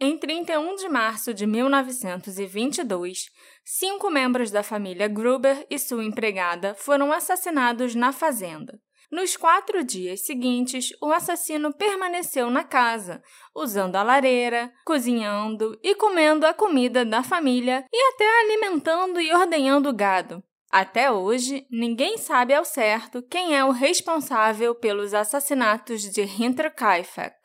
Em 31 de março de 1922, cinco membros da família Gruber e sua empregada foram assassinados na fazenda. Nos quatro dias seguintes, o assassino permaneceu na casa, usando a lareira, cozinhando e comendo a comida da família e até alimentando e ordenhando o gado. Até hoje, ninguém sabe ao certo quem é o responsável pelos assassinatos de Hinterkaifeck.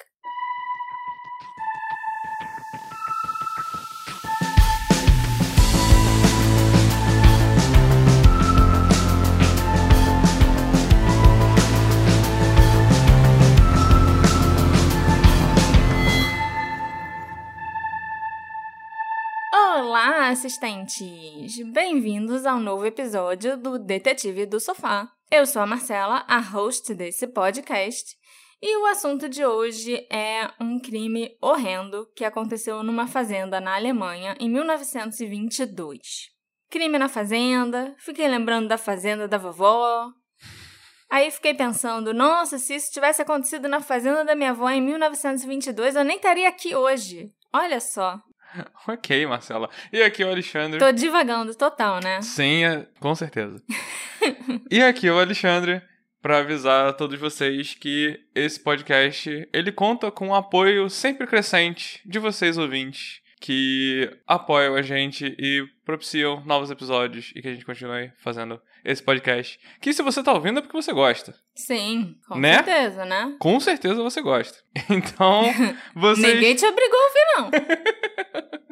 Olá, assistentes! Bem-vindos ao novo episódio do Detetive do Sofá. Eu sou a Marcela, a host desse podcast, e o assunto de hoje é um crime horrendo que aconteceu numa fazenda na Alemanha em 1922. Crime na fazenda, fiquei lembrando da fazenda da vovó. Aí fiquei pensando, nossa, se isso tivesse acontecido na fazenda da minha avó em 1922, eu nem estaria aqui hoje. Olha só. ok, Marcela. E aqui é o Alexandre. Tô divagando total, né? Sim, é, com certeza. e aqui é o Alexandre para avisar a todos vocês que esse podcast ele conta com o apoio sempre crescente de vocês ouvintes que apoiam a gente e propiciam novos episódios e que a gente continue fazendo esse podcast. Que se você tá ouvindo é porque você gosta. Sim, com Né? certeza, né? Com certeza você gosta. Então, vocês... Ninguém te obrigou a ouvir, não.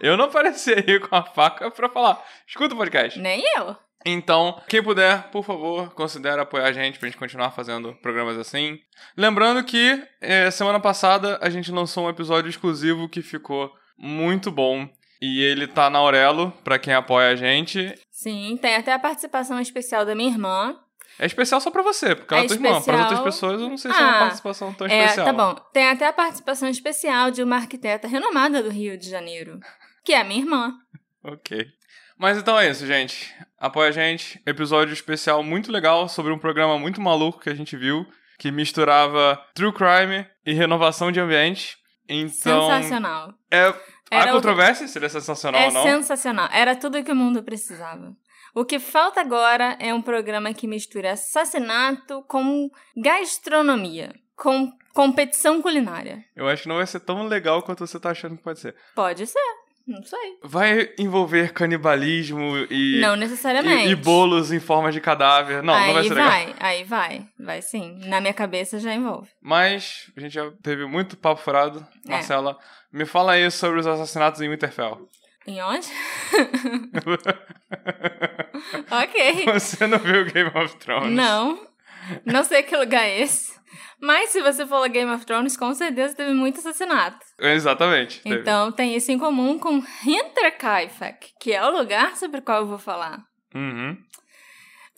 Eu não apareci aí com a faca pra falar, escuta o podcast. Nem eu. Então, quem puder, por favor, considere apoiar a gente pra gente continuar fazendo programas assim. Lembrando que eh, semana passada a gente lançou um episódio exclusivo que ficou muito bom. E ele tá na Aurelo, pra quem apoia a gente. Sim, tem até a participação especial da minha irmã. É especial só pra você, porque ela É é tua irmã. Para especial- outras pessoas, eu não sei se é uma Ah, participação tão É, especial. tá bom. Tem até a participação especial de uma arquiteta renomada do Rio de Janeiro, que é a minha irmã. Ok. Mas então é isso, gente. Apoia a gente. Episódio especial muito legal sobre um programa muito maluco que a gente viu, que misturava true crime e renovação de ambiente. Então, Sensacional. é há Era o- controvérsia se ele é sensacional É ou não. sensacional. Era tudo que o mundo precisava. O que falta agora é um programa que mistura assassinato com gastronomia, com competição culinária. Eu acho que não vai ser tão legal quanto você tá achando que pode ser. Pode ser, não sei. Vai envolver canibalismo e não e, necessariamente. e bolos em forma de cadáver. Não, aí não vai ser legal. vai, aí vai, vai sim. Na minha cabeça já envolve. Mas a gente já teve muito papo furado. É. Marcela, me fala aí sobre os assassinatos em Winterfell. Em onde? ok. Você não viu Game of Thrones? Não. Não sei que lugar é esse. Mas se você for Game of Thrones, com certeza teve muito assassinato. Exatamente. teve. Então tem isso em comum com Hinterkaifeck, que é o lugar sobre o qual eu vou falar. Uhum.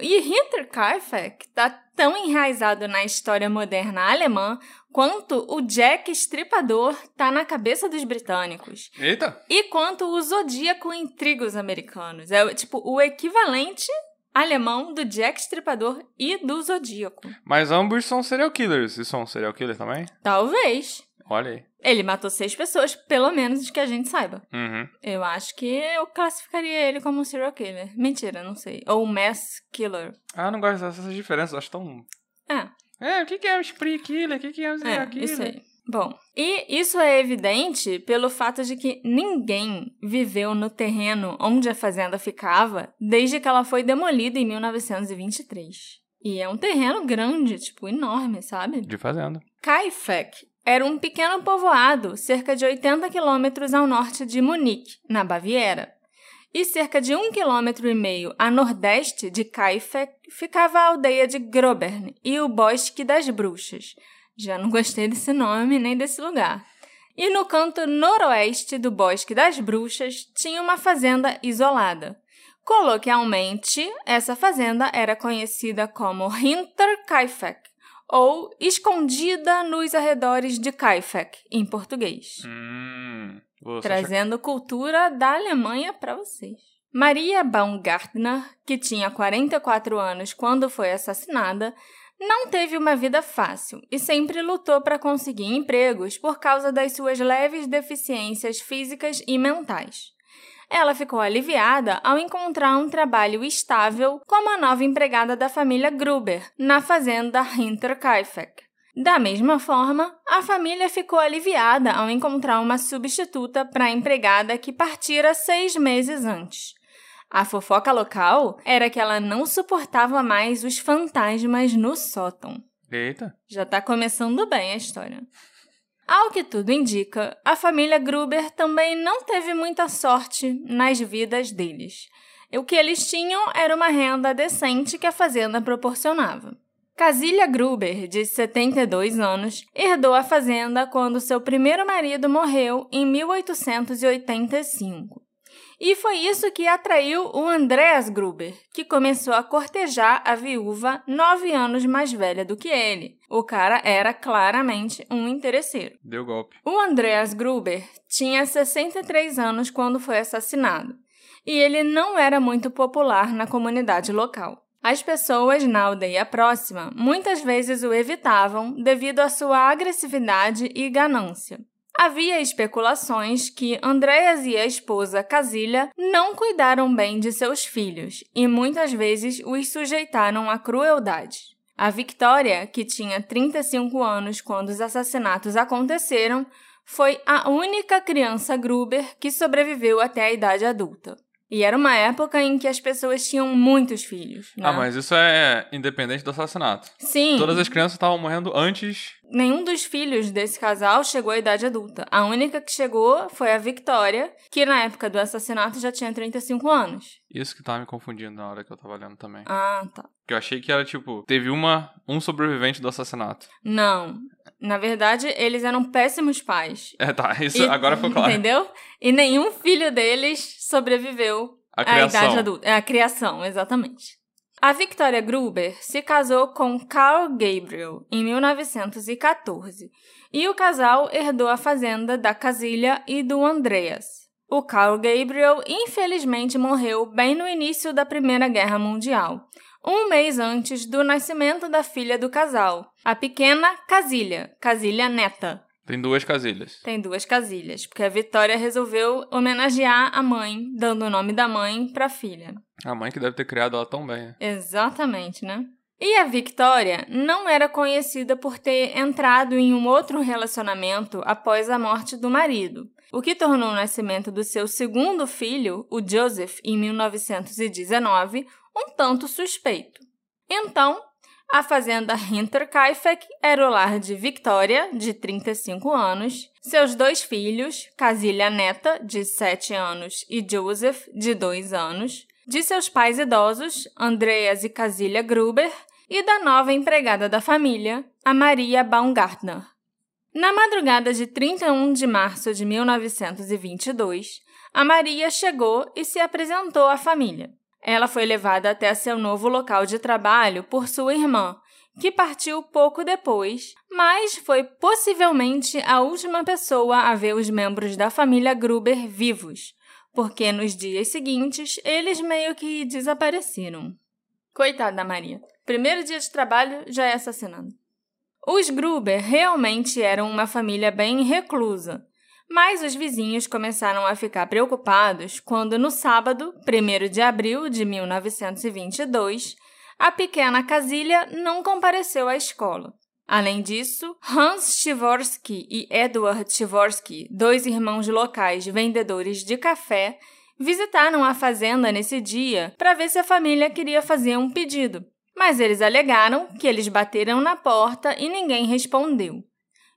E Hinterkaifeck está tão enraizado na história moderna alemã quanto o Jack Estripador está na cabeça dos britânicos. Eita! E quanto o Zodíaco em trigos americanos. É tipo o equivalente alemão do Jack Estripador e do Zodíaco. Mas ambos são serial killers. E são serial killers também? Talvez. Olha aí. Ele matou seis pessoas, pelo menos que a gente saiba. Uhum. Eu acho que eu classificaria ele como um serial killer. Mentira, não sei. Ou um mass killer. Ah, eu não gosto dessas diferenças. Acho tão... É, É, o que que é um spree killer? O que que é um serial é, killer? isso aí. Bom, e isso é evidente pelo fato de que ninguém viveu no terreno onde a fazenda ficava desde que ela foi demolida em 1923. E é um terreno grande, tipo, enorme, sabe? De fazenda. Kaifeck era um pequeno povoado, cerca de 80 quilômetros ao norte de Munique, na Baviera. E cerca de um quilômetro e meio a nordeste de Kaifeck ficava a aldeia de Grobern e o Bosque das Bruxas. Já não gostei desse nome nem desse lugar. E no canto noroeste do Bosque das Bruxas tinha uma fazenda isolada. Coloquialmente, essa fazenda era conhecida como Hinterkaifeck, ou Escondida nos Arredores de Kaifeck, em português. Hum... Trazendo cultura da Alemanha para vocês. Maria Baumgartner, que tinha 44 anos quando foi assassinada, não teve uma vida fácil e sempre lutou para conseguir empregos por causa das suas leves deficiências físicas e mentais. Ela ficou aliviada ao encontrar um trabalho estável como a nova empregada da família Gruber, na fazenda Hinterkaifeck. Da mesma forma, a família ficou aliviada ao encontrar uma substituta para a empregada que partira seis meses antes. A fofoca local era que ela não suportava mais os fantasmas no sótão. Eita. Já tá começando bem a história. Ao que tudo indica, a família Gruber também não teve muita sorte nas vidas deles. O que eles tinham era uma renda decente que a fazenda proporcionava. Casília Gruber, de 72 anos, herdou a fazenda quando seu primeiro marido morreu em 1885. E foi isso que atraiu o Andreas Gruber, que começou a cortejar a viúva nove anos mais velha do que ele. O cara era claramente um interesseiro. Deu golpe. O Andreas Gruber tinha 63 anos quando foi assassinado, e ele não era muito popular na comunidade local. As pessoas na aldeia próxima muitas vezes o evitavam devido à sua agressividade e ganância. Havia especulações que Andréas e a esposa Casília não cuidaram bem de seus filhos e muitas vezes os sujeitaram à crueldade. A Victoria, que tinha 35 anos quando os assassinatos aconteceram, foi a única criança Gruber que sobreviveu até a idade adulta. E era uma época em que as pessoas tinham muitos filhos. Né? Ah, mas isso é independente do assassinato. Sim. Todas as crianças estavam morrendo antes. Nenhum dos filhos desse casal chegou à idade adulta. A única que chegou foi a Victoria, que na época do assassinato já tinha 35 anos. Isso que tava me confundindo na hora que eu tava lendo também. Ah, tá. Que eu achei que era tipo, teve uma um sobrevivente do assassinato. Não. Na verdade, eles eram péssimos pais. É, tá. Isso E- agora foi claro. Entendeu? E nenhum filho deles sobreviveu à idade adulta. É a criação, exatamente. A Victoria Gruber se casou com Carl Gabriel em 1914 e o casal herdou a fazenda da Casilha e do Andreas. O Carl Gabriel infelizmente morreu bem no início da Primeira Guerra Mundial, um mês antes do nascimento da filha do casal, a pequena Casilha, Casilha Neta. Tem duas casilhas. Tem duas casilhas, porque a Vitória resolveu homenagear a mãe, dando o nome da mãe para a filha. A mãe que deve ter criado ela tão bem. né? Exatamente, né? E a Victoria não era conhecida por ter entrado em um outro relacionamento após a morte do marido, o que tornou o nascimento do seu segundo filho, o Joseph, em 1919, um tanto suspeito. Então, a fazenda Hinterkaifeck era o lar de Victoria, de 35 anos, seus dois filhos, Casilha Neta, de 7 anos, e Joseph, de 2 anos, de seus pais idosos, Andreas e Casilha Gruber, e da nova empregada da família, a Maria Baumgartner. Na madrugada de 31 de março de 1922, a Maria chegou e se apresentou à família. Ela foi levada até seu novo local de trabalho por sua irmã, que partiu pouco depois, mas foi possivelmente a última pessoa a ver os membros da família Gruber vivos, porque nos dias seguintes eles meio que desapareceram. Coitada da Maria. Primeiro dia de trabalho já é assassinado. Os Gruber realmente eram uma família bem reclusa, mas os vizinhos começaram a ficar preocupados quando, no sábado, 1 de abril de 1922, a pequena Casilha não compareceu à escola. Além disso, Hans Chivorsky e Edward Chivorsky, dois irmãos locais vendedores de café, visitaram a fazenda nesse dia para ver se a família queria fazer um pedido. Mas eles alegaram que eles bateram na porta e ninguém respondeu.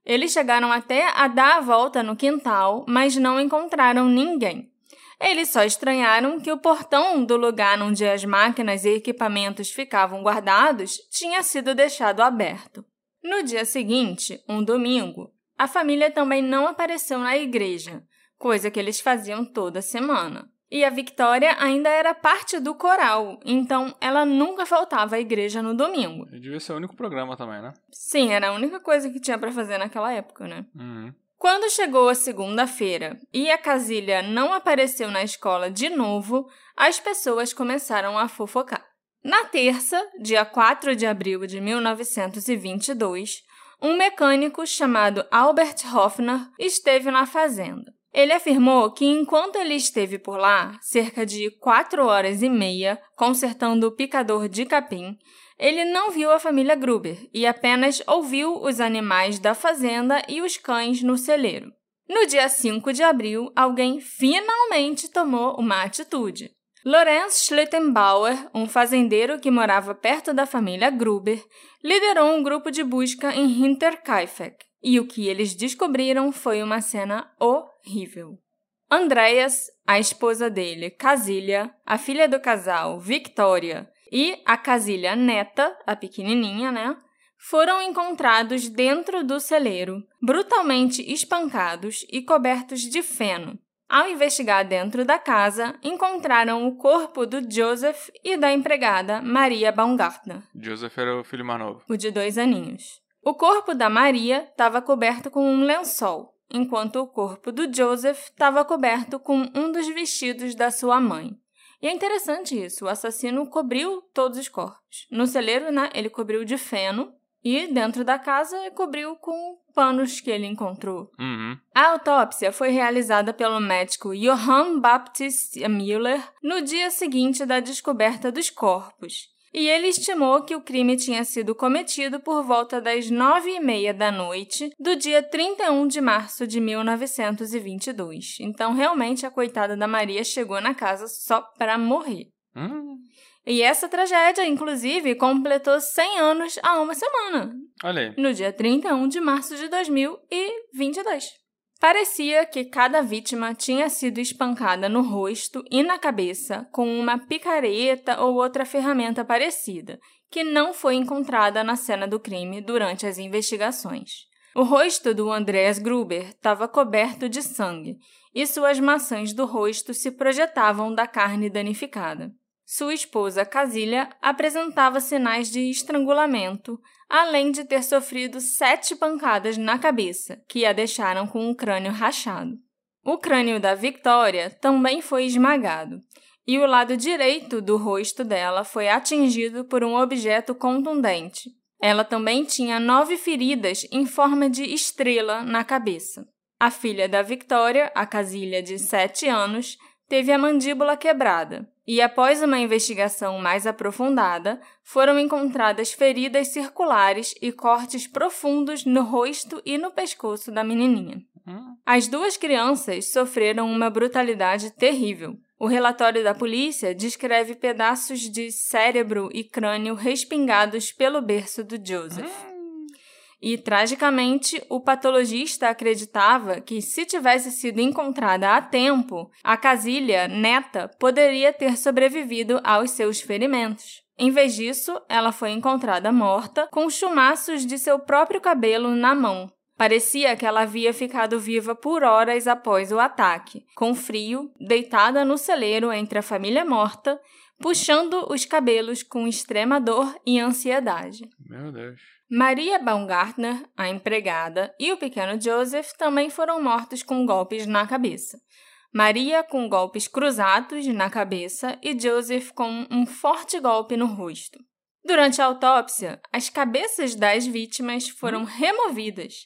Eles chegaram até a dar a volta no quintal, mas não encontraram ninguém. Eles só estranharam que o portão do lugar onde as máquinas e equipamentos ficavam guardados tinha sido deixado aberto. No dia seguinte, um domingo, a família também não apareceu na igreja, coisa que eles faziam toda semana. E a Victoria ainda era parte do coral, então ela nunca faltava à igreja no domingo. Devia ser o único programa também, né? Sim, era a única coisa que tinha para fazer naquela época, né? Uhum. Quando chegou a segunda-feira e a Casilha não apareceu na escola de novo, as pessoas começaram a fofocar. Na terça, dia 4 de abril de 1922, um mecânico chamado Albert Hoffner esteve na fazenda. Ele afirmou que enquanto ele esteve por lá, cerca de quatro horas e meia, consertando o picador de capim, ele não viu a família Gruber e apenas ouviu os animais da fazenda e os cães no celeiro. No dia 5 de abril, alguém finalmente tomou uma atitude. Lorenz Schlittenbauer, um fazendeiro que morava perto da família Gruber, liderou um grupo de busca em Hinterkaifeck, e o que eles descobriram foi uma cena horrível. Andreas, a esposa dele, Casilha, a filha do casal, Victoria, e a Casilha neta, a pequenininha, né, foram encontrados dentro do celeiro, brutalmente espancados e cobertos de feno, ao investigar dentro da casa, encontraram o corpo do Joseph e da empregada Maria Baumgartner. Joseph era o filho mais novo. O de dois aninhos. O corpo da Maria estava coberto com um lençol, enquanto o corpo do Joseph estava coberto com um dos vestidos da sua mãe. E é interessante isso, o assassino cobriu todos os corpos. No celeiro, né, ele cobriu de feno, e dentro da casa cobriu com panos que ele encontrou. Uhum. A autópsia foi realizada pelo médico Johann Baptist Müller no dia seguinte da descoberta dos corpos. E ele estimou que o crime tinha sido cometido por volta das nove e meia da noite do dia 31 de março de 1922. Então, realmente, a coitada da Maria chegou na casa só para morrer. Hum. E essa tragédia, inclusive, completou 100 anos há uma semana. Olha aí. No dia 31 de março de 2022. Parecia que cada vítima tinha sido espancada no rosto e na cabeça com uma picareta ou outra ferramenta parecida, que não foi encontrada na cena do crime durante as investigações. O rosto do Andreas Gruber estava coberto de sangue e suas maçãs do rosto se projetavam da carne danificada. Sua esposa, Casilha, apresentava sinais de estrangulamento, além de ter sofrido sete pancadas na cabeça, que a deixaram com o crânio rachado. O crânio da Victoria também foi esmagado, e o lado direito do rosto dela foi atingido por um objeto contundente. Ela também tinha nove feridas em forma de estrela na cabeça. A filha da Victoria, a Casilha de sete anos, teve a mandíbula quebrada, e após uma investigação mais aprofundada, foram encontradas feridas circulares e cortes profundos no rosto e no pescoço da menininha. Hum. As duas crianças sofreram uma brutalidade terrível. O relatório da polícia descreve pedaços de cérebro e crânio respingados pelo berço do Joseph. E, tragicamente, o patologista acreditava que, se tivesse sido encontrada a tempo, a Casilha, neta, poderia ter sobrevivido aos seus ferimentos. Em vez disso, ela foi encontrada morta, com chumaços de seu próprio cabelo na mão. Parecia que ela havia ficado viva por horas após o ataque, com frio, deitada no celeiro entre a família morta, puxando os cabelos com extrema dor e ansiedade. Meu Deus. Maria Baumgartner, a empregada, e o pequeno Joseph também foram mortos com golpes na cabeça. Maria com golpes cruzados na cabeça e Joseph com um forte golpe no rosto. Durante a autópsia, as cabeças das vítimas foram removidas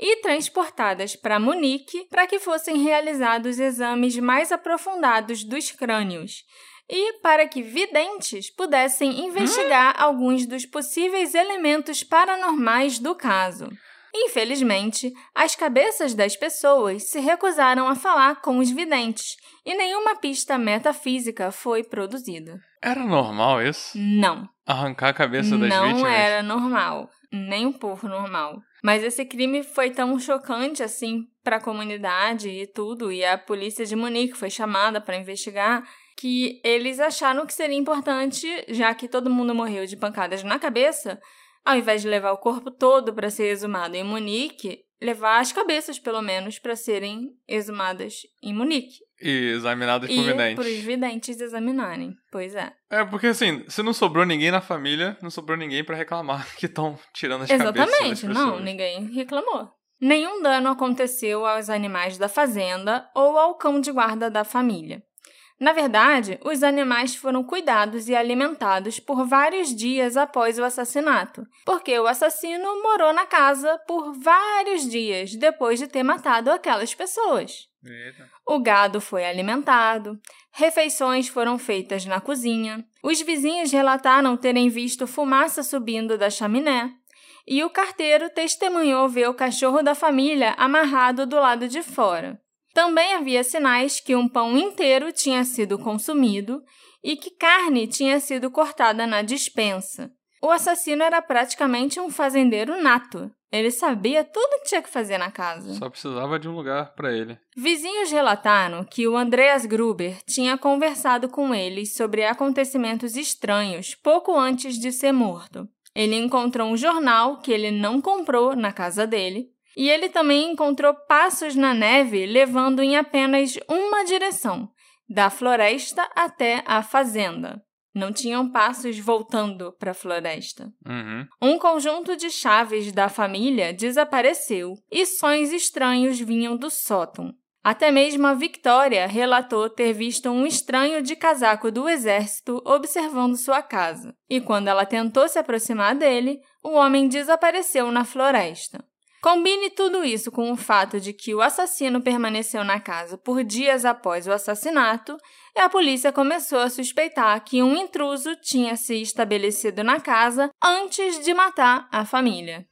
e transportadas para Munique para que fossem realizados exames mais aprofundados dos crânios e para que videntes pudessem investigar alguns dos possíveis elementos paranormais do caso. Infelizmente, as cabeças das pessoas se recusaram a falar com os videntes e nenhuma pista metafísica foi produzida. Era normal isso? Não. Arrancar a cabeça das não vítimas? era normal, nem um pouco normal. Mas esse crime foi tão chocante assim para a comunidade e tudo, e a polícia de Munique foi chamada para investigar, que eles acharam que seria importante, já que todo mundo morreu de pancadas na cabeça, ao invés de levar o corpo todo para ser exumado em Munique, levar as cabeças, pelo menos, para serem exumadas em Munique. E examinados por e videntes. para os videntes examinarem. Pois é. É, porque assim, se não sobrou ninguém na família, não sobrou ninguém pra reclamar que estão tirando as cabeças das Exatamente, não, ninguém reclamou. Nenhum dano aconteceu aos animais da fazenda ou ao cão de guarda da família. Na verdade, os animais foram cuidados e alimentados por vários dias após o assassinato, porque o assassino morou na casa por vários dias depois de ter matado aquelas pessoas. Eita. O gado foi alimentado, refeições foram feitas na cozinha, os vizinhos relataram terem visto fumaça subindo da chaminé, e o carteiro testemunhou ver o cachorro da família amarrado do lado de fora. Também havia sinais que um pão inteiro tinha sido consumido e que carne tinha sido cortada na dispensa. O assassino era praticamente um fazendeiro nato. Ele sabia tudo o que tinha que fazer na casa. Só precisava de um lugar para ele. Vizinhos relataram que o Andreas Gruber tinha conversado com eles sobre acontecimentos estranhos pouco antes de ser morto. Ele encontrou um jornal que ele não comprou na casa dele e ele também encontrou passos na neve levando em apenas uma direção, da floresta até a fazenda. Não tinham passos voltando para a floresta. Uhum. Um conjunto de chaves da família desapareceu e sons estranhos vinham do sótão. Até mesmo a Victoria relatou ter visto um estranho de casaco do exército observando sua casa. E quando ela tentou se aproximar dele, o homem desapareceu na floresta. Combine tudo isso com o fato de que o assassino permaneceu na casa por dias após o assassinato e a polícia começou a suspeitar que um intruso tinha se estabelecido na casa antes de matar a família.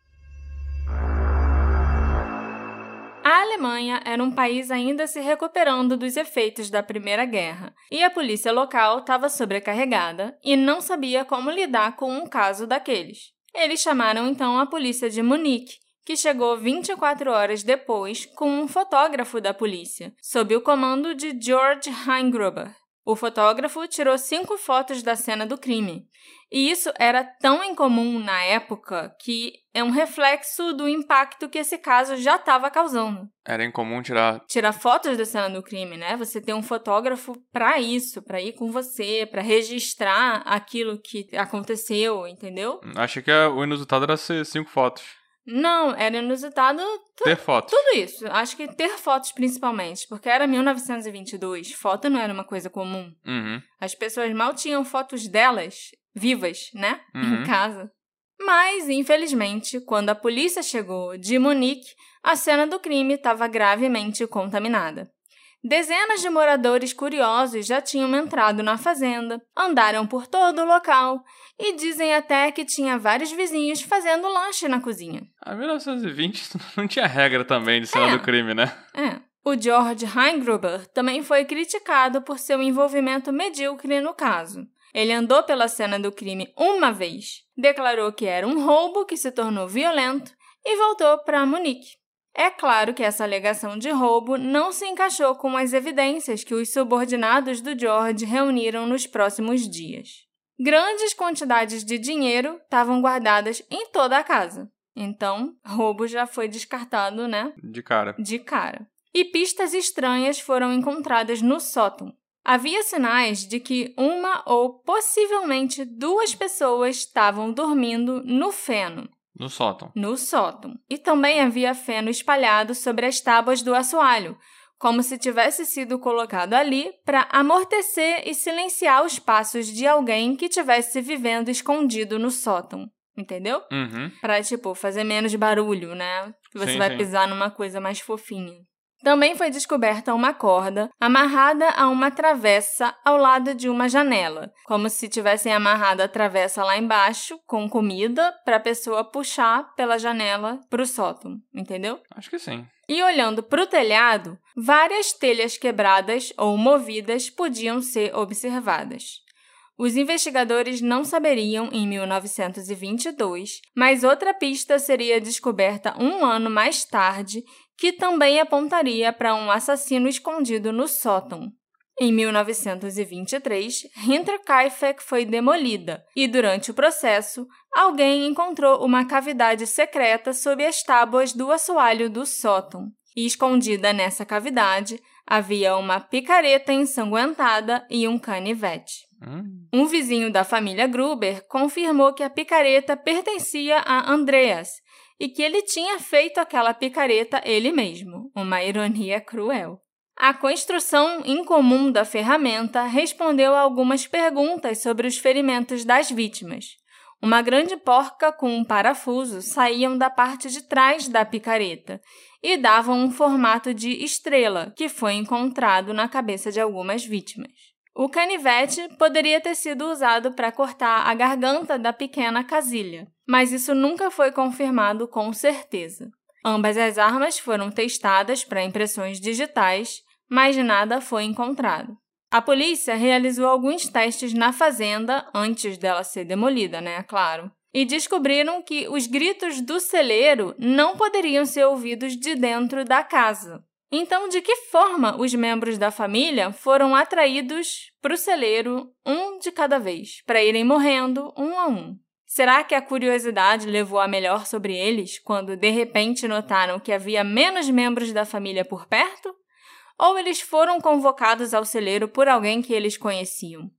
A Alemanha era um país ainda se recuperando dos efeitos da Primeira Guerra, e a polícia local estava sobrecarregada e não sabia como lidar com um caso daqueles. Eles chamaram então a polícia de Munique que chegou 24 horas depois com um fotógrafo da polícia, sob o comando de George Heingruber. O fotógrafo tirou cinco fotos da cena do crime. E isso era tão incomum na época que é um reflexo do impacto que esse caso já estava causando. Era incomum tirar. Tirar fotos da cena do crime, né? Você tem um fotógrafo para isso, para ir com você, para registrar aquilo que aconteceu, entendeu? Achei que o inusitado era ser cinco fotos. Não, era inusitado Ter fotos. tudo isso. Acho que ter fotos principalmente, porque era 1922, foto não era uma coisa comum. Uhum. As pessoas mal tinham fotos delas vivas, né? Uhum. Em casa. Mas, infelizmente, quando a polícia chegou de Munique, a cena do crime estava gravemente contaminada. Dezenas de moradores curiosos já tinham entrado na fazenda, andaram por todo o local e dizem até que tinha vários vizinhos fazendo lanche na cozinha. A 1920 não tinha regra também de cena É. do crime, né? É. O George Heingruber também foi criticado por seu envolvimento medíocre no caso. Ele andou pela cena do crime uma vez, declarou que era um roubo que se tornou violento e voltou para Munique. É claro que essa alegação de roubo não se encaixou com as evidências que os subordinados do George reuniram nos próximos dias. Grandes quantidades de dinheiro estavam guardadas em toda a casa. Então, roubo já foi descartado, né? De cara. de cara. E pistas estranhas foram encontradas no sótão. Havia sinais de que uma ou possivelmente duas pessoas estavam dormindo no feno, No sótão. no sótão. E também havia feno espalhado sobre as tábuas do assoalho, como se tivesse sido colocado ali para amortecer e silenciar os passos de alguém que tivesse vivendo escondido no sótão. Entendeu? Uhum. Pra, tipo, fazer menos barulho, né? Que você Sim, vai sim. pisar numa coisa mais fofinha. Também foi descoberta uma corda amarrada a uma travessa ao lado de uma janela, como se tivessem amarrado a travessa lá embaixo com comida para a pessoa puxar pela janela para o sótão, entendeu? Acho que sim. E olhando para o telhado, várias telhas quebradas ou movidas podiam ser observadas. Os investigadores não saberiam em 1922, mas outra pista seria descoberta um ano mais tarde, que também apontaria para um assassino escondido no sótão. Em 1923, Hinterkaifeck foi demolida e, durante o processo, alguém encontrou uma cavidade secreta sob as tábuas do assoalho do sótão. E escondida nessa cavidade havia uma picareta ensanguentada e um canivete. Hum. Um vizinho da família Gruber confirmou que a picareta pertencia a Andreas e que ele tinha feito aquela picareta ele mesmo. Uma ironia cruel. A construção incomum da ferramenta respondeu a algumas perguntas sobre os ferimentos das vítimas. Uma grande porca com um parafuso saíam da parte de trás da picareta e davam um formato de estrela que foi encontrado na cabeça de algumas vítimas. O canivete poderia ter sido usado para cortar a garganta da pequena casilha, mas isso nunca foi confirmado com certeza. Ambas as armas foram testadas para impressões digitais, mas nada foi encontrado. A polícia realizou alguns testes na fazenda antes dela ser demolida, né? Claro. E descobriram que os gritos do celeiro não poderiam ser ouvidos de dentro da casa. Então, de que forma os membros da família foram atraídos para o celeiro, um de cada vez, para irem morrendo um a um? Será que a curiosidade levou a melhor sobre eles quando de repente notaram que havia menos membros da família por perto? ou eles foram convocados ao celeiro por alguém que eles conheciam.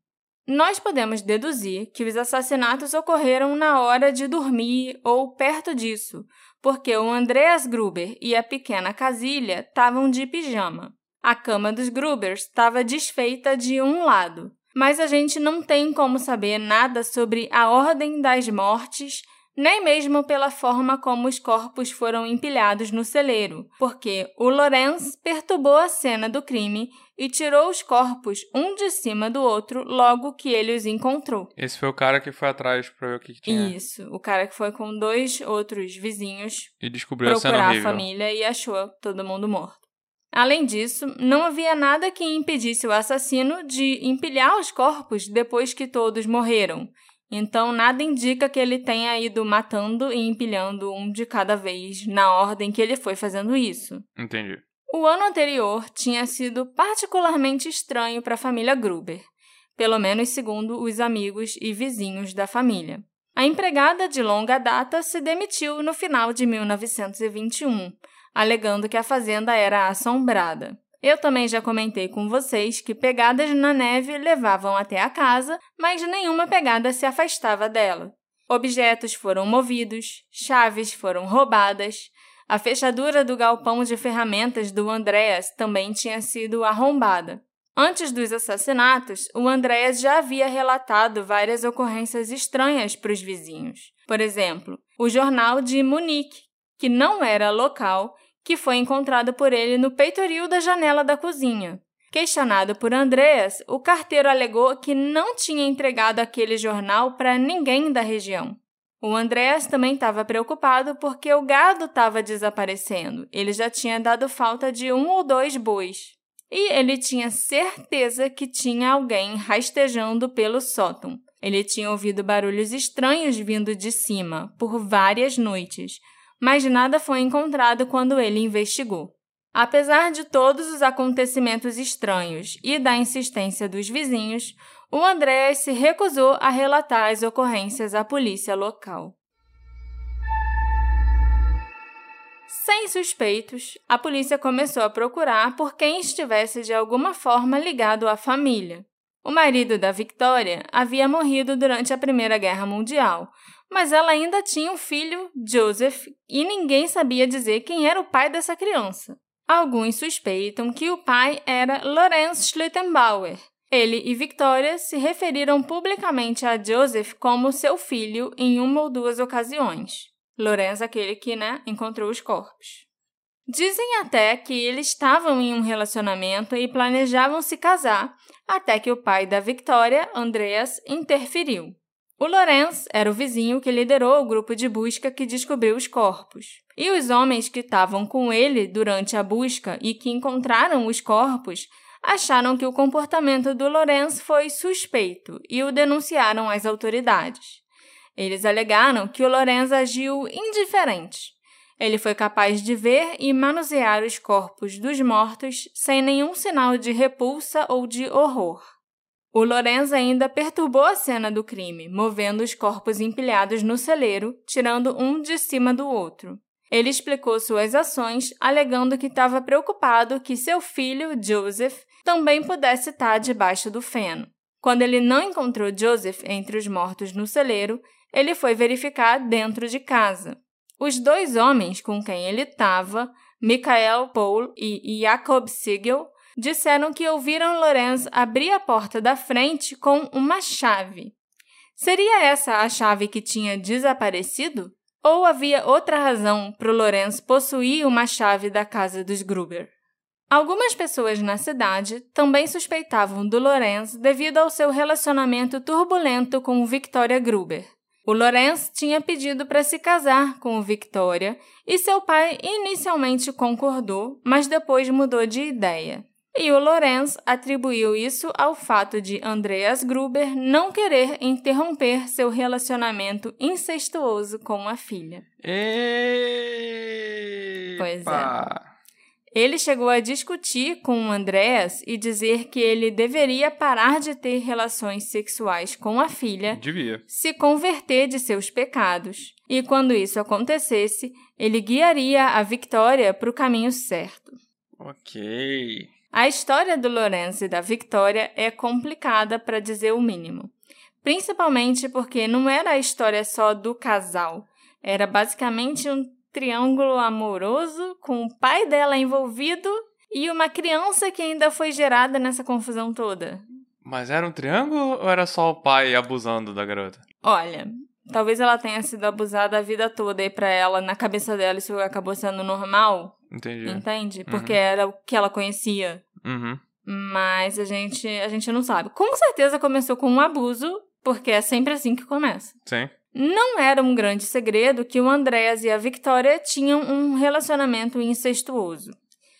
Nós podemos deduzir que os assassinatos ocorreram na hora de dormir ou perto disso, porque o Andreas Gruber e a pequena Casilha estavam de pijama. A cama dos Grubers estava desfeita de um lado, mas a gente não tem como saber nada sobre a ordem das mortes nem mesmo pela forma como os corpos foram empilhados no celeiro, porque o Lorenz perturbou a cena do crime e tirou os corpos um de cima do outro logo que ele os encontrou. Esse foi o cara que foi atrás para ver o que, que, tinha. Isso, o cara que foi com dois outros vizinhos e descobriu a cena horrível. a família e achou todo mundo morto. Além disso, não havia nada que impedisse o assassino de empilhar os corpos depois que todos morreram, então, nada indica que ele tenha ido matando e empilhando um de cada vez na ordem que ele foi fazendo isso. Entendi. O ano anterior tinha sido particularmente estranho para a família Gruber, pelo menos segundo os amigos e vizinhos da família. A empregada de longa data se demitiu no final de 1921, alegando que a fazenda era assombrada. Eu também já comentei com vocês que pegadas na neve levavam até a casa, mas nenhuma pegada se afastava dela. Objetos foram movidos, chaves foram roubadas, a fechadura do galpão de ferramentas do Andréas também tinha sido arrombada. Antes dos assassinatos, o Andréas já havia relatado várias ocorrências estranhas para os vizinhos. Por exemplo, o jornal de Munique, que não era local que foi encontrado por ele no peitoril da janela da cozinha. Questionado por Andreas, o carteiro alegou que não tinha entregado aquele jornal para ninguém da região. O Andreas também estava preocupado porque o gado estava desaparecendo. Ele já tinha dado falta de um ou dois bois. E ele tinha certeza que tinha alguém rastejando pelo sótão. Ele tinha ouvido barulhos estranhos vindo de cima por várias noites, mas nada foi encontrado quando ele investigou. Apesar de todos os acontecimentos estranhos e da insistência dos vizinhos, o André se recusou a relatar as ocorrências à polícia local. Sem suspeitos, a polícia começou a procurar por quem estivesse de alguma forma ligado à família. O marido da Victoria havia morrido durante a Primeira Guerra Mundial, mas ela ainda tinha um filho, Joseph, e ninguém sabia dizer quem era o pai dessa criança. Alguns suspeitam que o pai era Lorenz Schlittenbauer. Ele e Victoria se referiram publicamente a Joseph como seu filho em uma ou duas ocasiões. Lorenz, aquele que, né, encontrou os corpos. Dizem até que eles estavam em um relacionamento e planejavam se casar, até que o pai da Victoria, Andreas, interferiu. O Lorenz era o vizinho que liderou o grupo de busca que descobriu os corpos. E os homens que estavam com ele durante a busca e que encontraram os corpos acharam que o comportamento do Lorenz foi suspeito e o denunciaram às autoridades. Eles alegaram que o Lorenz agiu indiferente. Ele foi capaz de ver e manusear os corpos dos mortos sem nenhum sinal de repulsa ou de horror. O Lorenz ainda perturbou a cena do crime, movendo os corpos empilhados no celeiro, tirando um de cima do outro. Ele explicou suas ações, alegando que estava preocupado que seu filho, Joseph, também pudesse estar debaixo do feno. Quando ele não encontrou Joseph entre os mortos no celeiro, ele foi verificar dentro de casa. Os dois homens com quem ele estava, Michael Paul e Jacob Siegel, disseram que ouviram Lorenz abrir a porta da frente com uma chave. Seria essa a chave que tinha desaparecido? Ou havia outra razão para o Lorenz possuir uma chave da casa dos Gruber? Algumas pessoas na cidade também suspeitavam do Lorenz devido ao seu relacionamento turbulento com Victoria Gruber. O Lorenz tinha pedido para se casar com Victoria e seu pai inicialmente concordou, mas depois mudou de ideia. E o Lorenz atribuiu isso ao fato de Andreas Gruber não querer interromper seu relacionamento incestuoso com a filha. Epa. Pois é. Ele chegou a discutir com o Andreas e dizer que ele deveria parar de ter relações sexuais com a filha, Devia. se converter de seus pecados, e quando isso acontecesse, ele guiaria a Victoria para o caminho certo. Ok. A história do Lourenço e da Victoria é complicada para dizer o mínimo, principalmente porque não era a história só do casal, era basicamente um triângulo amoroso com o pai dela envolvido e uma criança que ainda foi gerada nessa confusão toda. Mas era um triângulo ou era só o pai abusando da garota? Olha, talvez ela tenha sido abusada a vida toda e para ela, na cabeça dela, isso acabou sendo normal, Entendi. entende? Porque era o que ela conhecia. Uhum. Mas a gente, a gente não sabe. Com certeza começou com um abuso, porque é sempre assim que começa. Sim. Não era um grande segredo que o Andréas e a Victoria tinham um relacionamento incestuoso.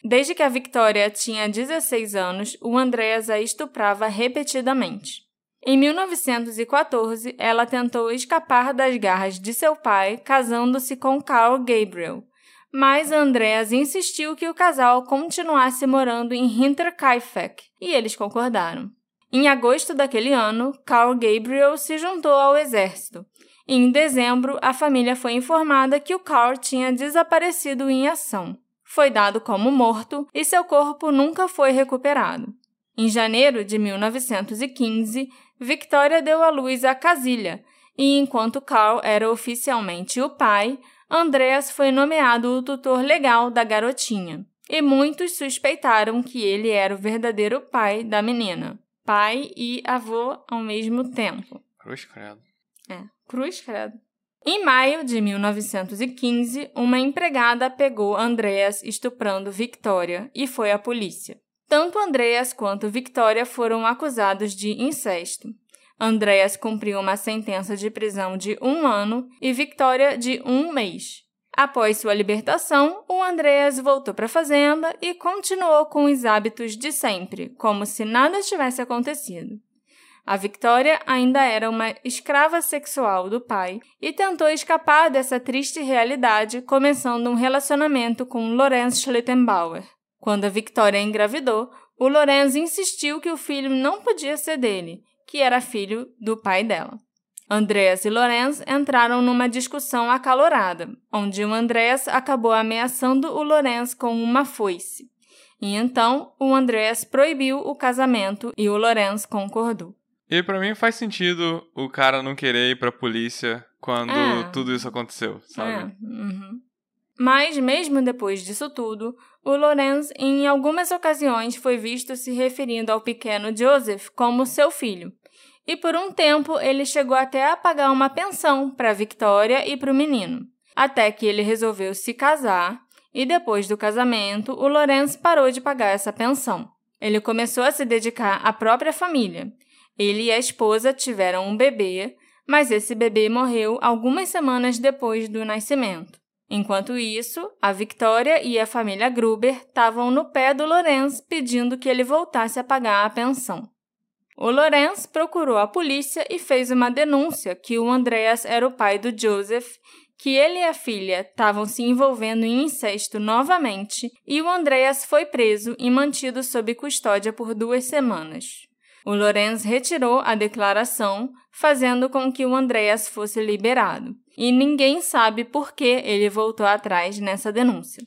Desde que a Victoria tinha 16 anos, o Andréas a estuprava repetidamente. Em 1914, ela tentou escapar das garras de seu pai, casando-se com Carl Gabriel. Mas Andreas insistiu que o casal continuasse morando em Hinterkaifeck, e eles concordaram. Em agosto daquele ano, Carl Gabriel se juntou ao exército. Em dezembro, a família foi informada que o Carl tinha desaparecido em ação. Foi dado como morto e seu corpo nunca foi recuperado. Em janeiro de 1915, Victoria deu à luz a Casilha, e enquanto Carl era oficialmente o pai, Andreas foi nomeado o tutor legal da garotinha. E muitos suspeitaram que ele era o verdadeiro pai da menina. Pai e avô ao mesmo tempo. Cruz credo. É, cruz credo. Em maio de 1915, uma empregada pegou Andreas estuprando Victoria e foi à polícia. Tanto Andreas quanto Victoria foram acusados de incesto. Andreas cumpriu uma sentença de prisão de um ano e Victoria de um mês. Após sua libertação, o Andreas voltou para a fazenda e continuou com os hábitos de sempre, como se nada tivesse acontecido. A Victoria ainda era uma escrava sexual do pai e tentou escapar dessa triste realidade, começando um relacionamento com Lorenz Schlittenbauer. Quando a Victoria engravidou, o Lorenz insistiu que o filho não podia ser dele, que era filho do pai dela. Andreas e Lorenz entraram numa discussão acalorada, onde o Andreas acabou ameaçando o Lorenz com uma foice. E então o Andreas proibiu o casamento e o Lorenz concordou. E pra mim faz sentido o cara não querer ir pra polícia quando É. tudo isso aconteceu, sabe? É, uhum. Mas, mesmo depois disso tudo, o Lorenz, em algumas ocasiões, foi visto se referindo ao pequeno Joseph como seu filho. E por um tempo ele chegou até a pagar uma pensão para Victoria e para o menino. Até que ele resolveu se casar, e depois do casamento, o Lorenz parou de pagar essa pensão. Ele começou a se dedicar à própria família. Ele e a esposa tiveram um bebê, mas esse bebê morreu algumas semanas depois do nascimento. Enquanto isso, a Victoria e a família Gruber estavam no pé do Lorenz pedindo que ele voltasse a pagar a pensão. O Lorenz procurou a polícia e fez uma denúncia que o Andreas era o pai do Joseph, que ele e a filha estavam se envolvendo em incesto novamente e o Andreas foi preso e mantido sob custódia por duas semanas. O Lorenz retirou a declaração, fazendo com que o Andreas fosse liberado, e ninguém sabe por que ele voltou atrás nessa denúncia.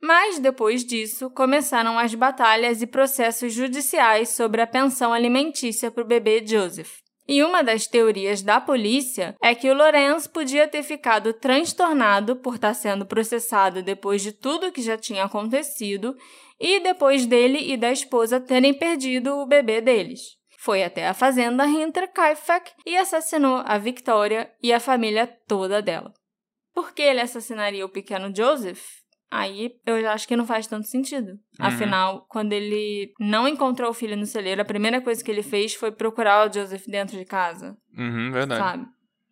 Mas depois disso, começaram as batalhas e processos judiciais sobre a pensão alimentícia para o bebê Joseph. E uma das teorias da polícia é que o Lorenz podia ter ficado transtornado por estar sendo processado depois de tudo que já tinha acontecido e depois dele e da esposa terem perdido o bebê deles. Foi até a fazenda Hinterkaifeck e assassinou a Victoria e a família toda dela. Por que ele assassinaria o pequeno Joseph? Aí eu já acho que não faz tanto sentido. Uhum. Afinal, quando ele não encontrou o filho no celeiro, a primeira coisa que ele fez foi procurar o Joseph dentro de casa. Uhum, verdade. Sabe?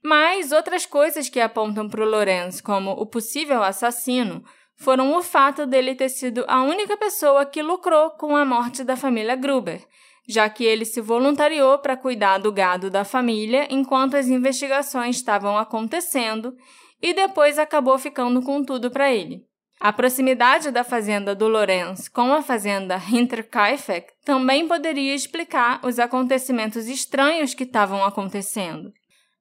Mas outras coisas que apontam para o Lorenz como o possível assassino foram o fato dele ter sido a única pessoa que lucrou com a morte da família Gruber, já que ele se voluntariou para cuidar do gado da família enquanto as investigações estavam acontecendo e depois acabou ficando com tudo para ele. A proximidade da fazenda do Lorenz com a fazenda Hinterkaifeck também poderia explicar os acontecimentos estranhos que estavam acontecendo.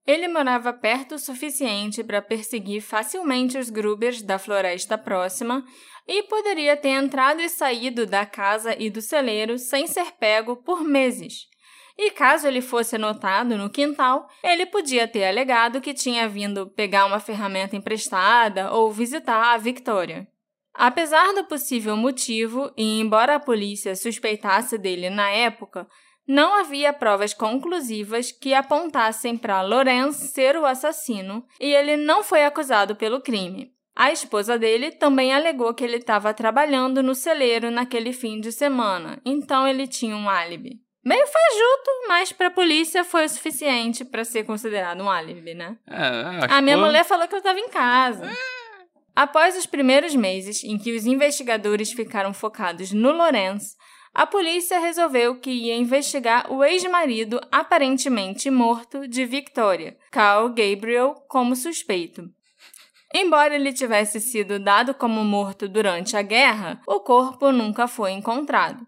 Ele morava perto o suficiente para perseguir facilmente os Grubers da floresta próxima e poderia ter entrado e saído da casa e do celeiro sem ser pego por meses. E caso ele fosse notado no quintal, ele podia ter alegado que tinha vindo pegar uma ferramenta emprestada ou visitar a Victoria. Apesar do possível motivo, e embora a polícia suspeitasse dele na época, não havia provas conclusivas que apontassem para Lorenz ser o assassino e ele não foi acusado pelo crime. A esposa dele também alegou que ele estava trabalhando no celeiro naquele fim de semana, então ele tinha um álibi. Meio fajuto, mas para a polícia foi o suficiente para ser considerado um álibi, né? É, a minha mulher falou que eu estava em casa. Após os primeiros meses em que os investigadores ficaram focados no Lorenz, a polícia resolveu que ia investigar o ex-marido aparentemente morto de Victoria, Carl Gabriel, como suspeito. Embora ele tivesse sido dado como morto durante a guerra, o corpo nunca foi encontrado.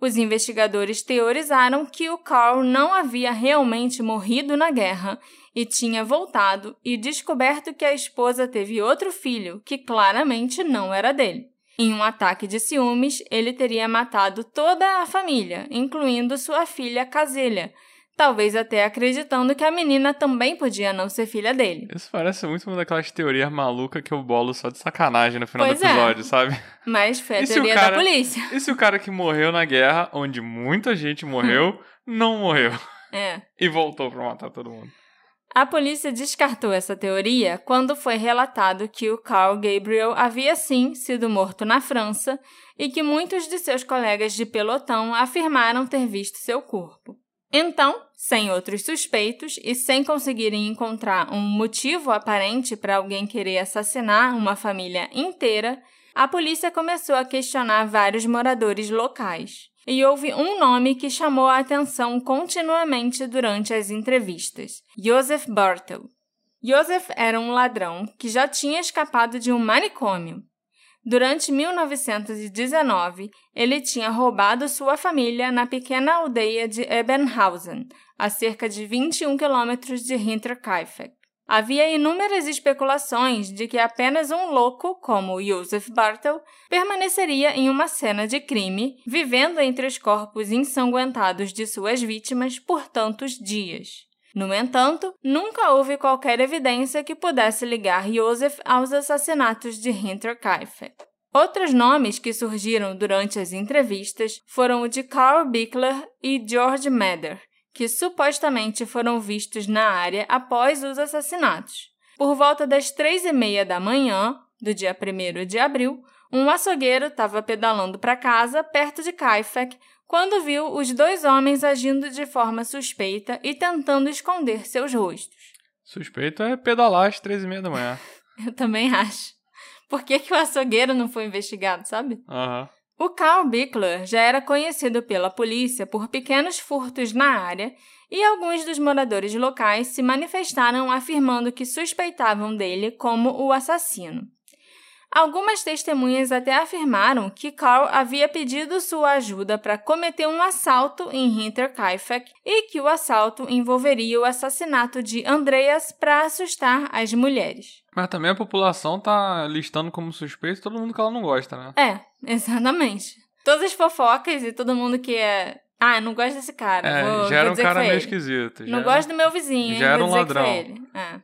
Os investigadores teorizaram que o Carl não havia realmente morrido na guerra e tinha voltado e descoberto que a esposa teve outro filho, que claramente não era dele. Em um ataque de ciúmes, ele teria matado toda a família, incluindo sua filha Casilha, talvez até acreditando que a menina também podia não ser filha dele. Isso parece muito uma daquelas teorias malucas que eu bolo só de sacanagem no final pois do é. episódio, é. sabe? Mas foi a e teoria cara, da polícia. E se o cara que morreu na guerra, onde muita gente morreu, não morreu? É. E voltou pra matar todo mundo. A polícia descartou essa teoria quando foi relatado que o Carl Gabriel havia sim sido morto na França e que muitos de seus colegas de pelotão afirmaram ter visto seu corpo. Então, sem outros suspeitos e sem conseguirem encontrar um motivo aparente para alguém querer assassinar uma família inteira, a polícia começou a questionar vários moradores locais. E houve um nome que chamou a atenção continuamente durante as entrevistas: Joseph Bartel. Joseph era um ladrão que já tinha escapado de um manicômio Durante 1919, ele tinha roubado sua família na pequena aldeia de Ebenhausen, a cerca de 21 quilômetros de Hinterkaifeck. Havia inúmeras especulações de que apenas um louco, como Joseph Bartel, permaneceria em uma cena de crime, vivendo entre os corpos ensanguentados de suas vítimas por tantos dias. No entanto, nunca houve qualquer evidência que pudesse ligar Joseph aos assassinatos de Hinterkaifeck. Outros nomes que surgiram durante as entrevistas foram o de Carl Bickler e George Mather, que supostamente foram vistos na área após os assassinatos. Por volta das três e meia da manhã, do dia 1 de abril, um açougueiro estava pedalando para casa perto de Kaifek quando viu os dois homens agindo de forma suspeita e tentando esconder seus rostos. Suspeito é pedalar às três e meia da manhã. Eu também acho. Por que, que o açougueiro não foi investigado, sabe? Uhum. O Carl Bickler já era conhecido pela polícia por pequenos furtos na área e alguns dos moradores locais se manifestaram afirmando que suspeitavam dele como o assassino. Algumas testemunhas até afirmaram que Carl havia pedido sua ajuda para cometer um assalto em Hinterkaifeck e que o assalto envolveria o assassinato de Andreas para assustar as mulheres. Mas também a população tá listando como suspeito todo mundo que ela não gosta, né? É, exatamente. Todas as fofocas e todo mundo que é Ah, não gosto desse cara. É, vou, já era um cara meio esquisito. Não já- gosto do meu vizinho, hein? já era um ladrão. É.